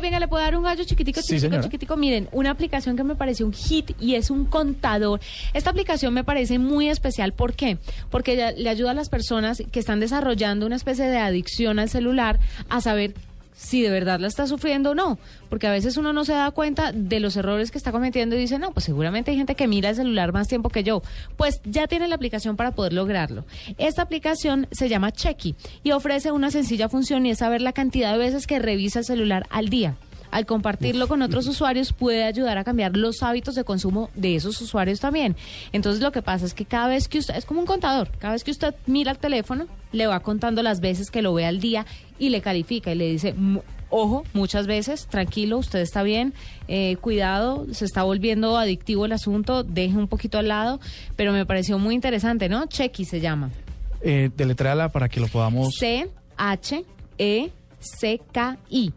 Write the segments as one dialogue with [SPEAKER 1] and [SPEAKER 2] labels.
[SPEAKER 1] Ay, venga, le puedo dar un gallo chiquitico,
[SPEAKER 2] Sí,
[SPEAKER 1] chiquitico,
[SPEAKER 2] señora.
[SPEAKER 1] chiquitico. Miren, una aplicación que me pareció un hit y es un contador. Esta aplicación me parece muy especial. ¿Por qué? Porque le ayuda a las personas que están desarrollando una especie de adicción al celular a saber si de verdad la está sufriendo o no. Porque a veces uno no se da cuenta de los errores que está cometiendo y dice, no, pues seguramente hay gente que mira el celular más tiempo que yo. Pues ya tiene la aplicación para poder lograrlo. Esta aplicación se llama Checky y ofrece una sencilla función y es saber la cantidad de veces que revisa el celular al día. Al compartirlo con otros usuarios puede ayudar a cambiar los hábitos de consumo de esos usuarios también. Entonces lo que pasa es que cada vez que usted, es como un contador, cada vez que usted mira el teléfono, le va contando las veces que lo ve al día y le califica y le dice, "Mu- ojo, muchas veces, tranquilo, usted está bien, eh, cuidado, se está volviendo adictivo el asunto, deje un poquito al lado, pero me pareció muy interesante, ¿no? Checky se llama.
[SPEAKER 2] Eh, deletréala para que lo podamos...
[SPEAKER 1] C-H-E-C-K-I.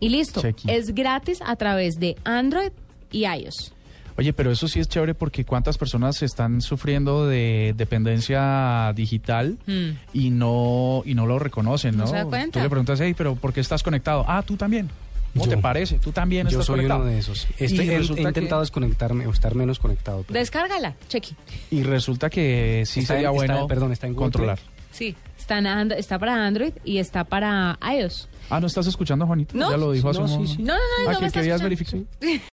[SPEAKER 1] Y listo.
[SPEAKER 2] Chequi.
[SPEAKER 1] Es gratis a través de Android y iOS.
[SPEAKER 2] Oye, pero eso sí es chévere porque cuántas personas están sufriendo de dependencia digital
[SPEAKER 1] Hmm.
[SPEAKER 2] y no y no lo reconocen, ¿no?
[SPEAKER 1] No se da cuenta.
[SPEAKER 2] Tú le preguntas, hey, pero ¿por qué estás conectado? Ah, tú también. ¿Cómo
[SPEAKER 3] Yo.
[SPEAKER 2] te parece? Tú también
[SPEAKER 3] Yo
[SPEAKER 2] estás
[SPEAKER 3] soy
[SPEAKER 2] conectado.
[SPEAKER 3] uno de esos.
[SPEAKER 2] Y
[SPEAKER 3] Estoy, he, he
[SPEAKER 2] que-
[SPEAKER 3] intentado desconectarme o estar menos conectado. pero
[SPEAKER 1] Descárgala, Chequi.
[SPEAKER 2] Y resulta que sí
[SPEAKER 3] Está
[SPEAKER 2] sería
[SPEAKER 3] en- está-
[SPEAKER 2] bueno
[SPEAKER 3] perdón, está en Google
[SPEAKER 2] controlar.
[SPEAKER 1] Sí. Está, en And- está para Android y está para iOS.
[SPEAKER 2] Ah, ¿no estás escuchando, Juanito?
[SPEAKER 1] No.
[SPEAKER 2] Ya lo dijo hace
[SPEAKER 3] No,
[SPEAKER 2] un
[SPEAKER 3] sí,
[SPEAKER 2] momento.
[SPEAKER 3] sí.
[SPEAKER 1] No, no, no,
[SPEAKER 2] Ah,
[SPEAKER 1] no
[SPEAKER 2] que
[SPEAKER 1] me estás
[SPEAKER 2] querías verificar.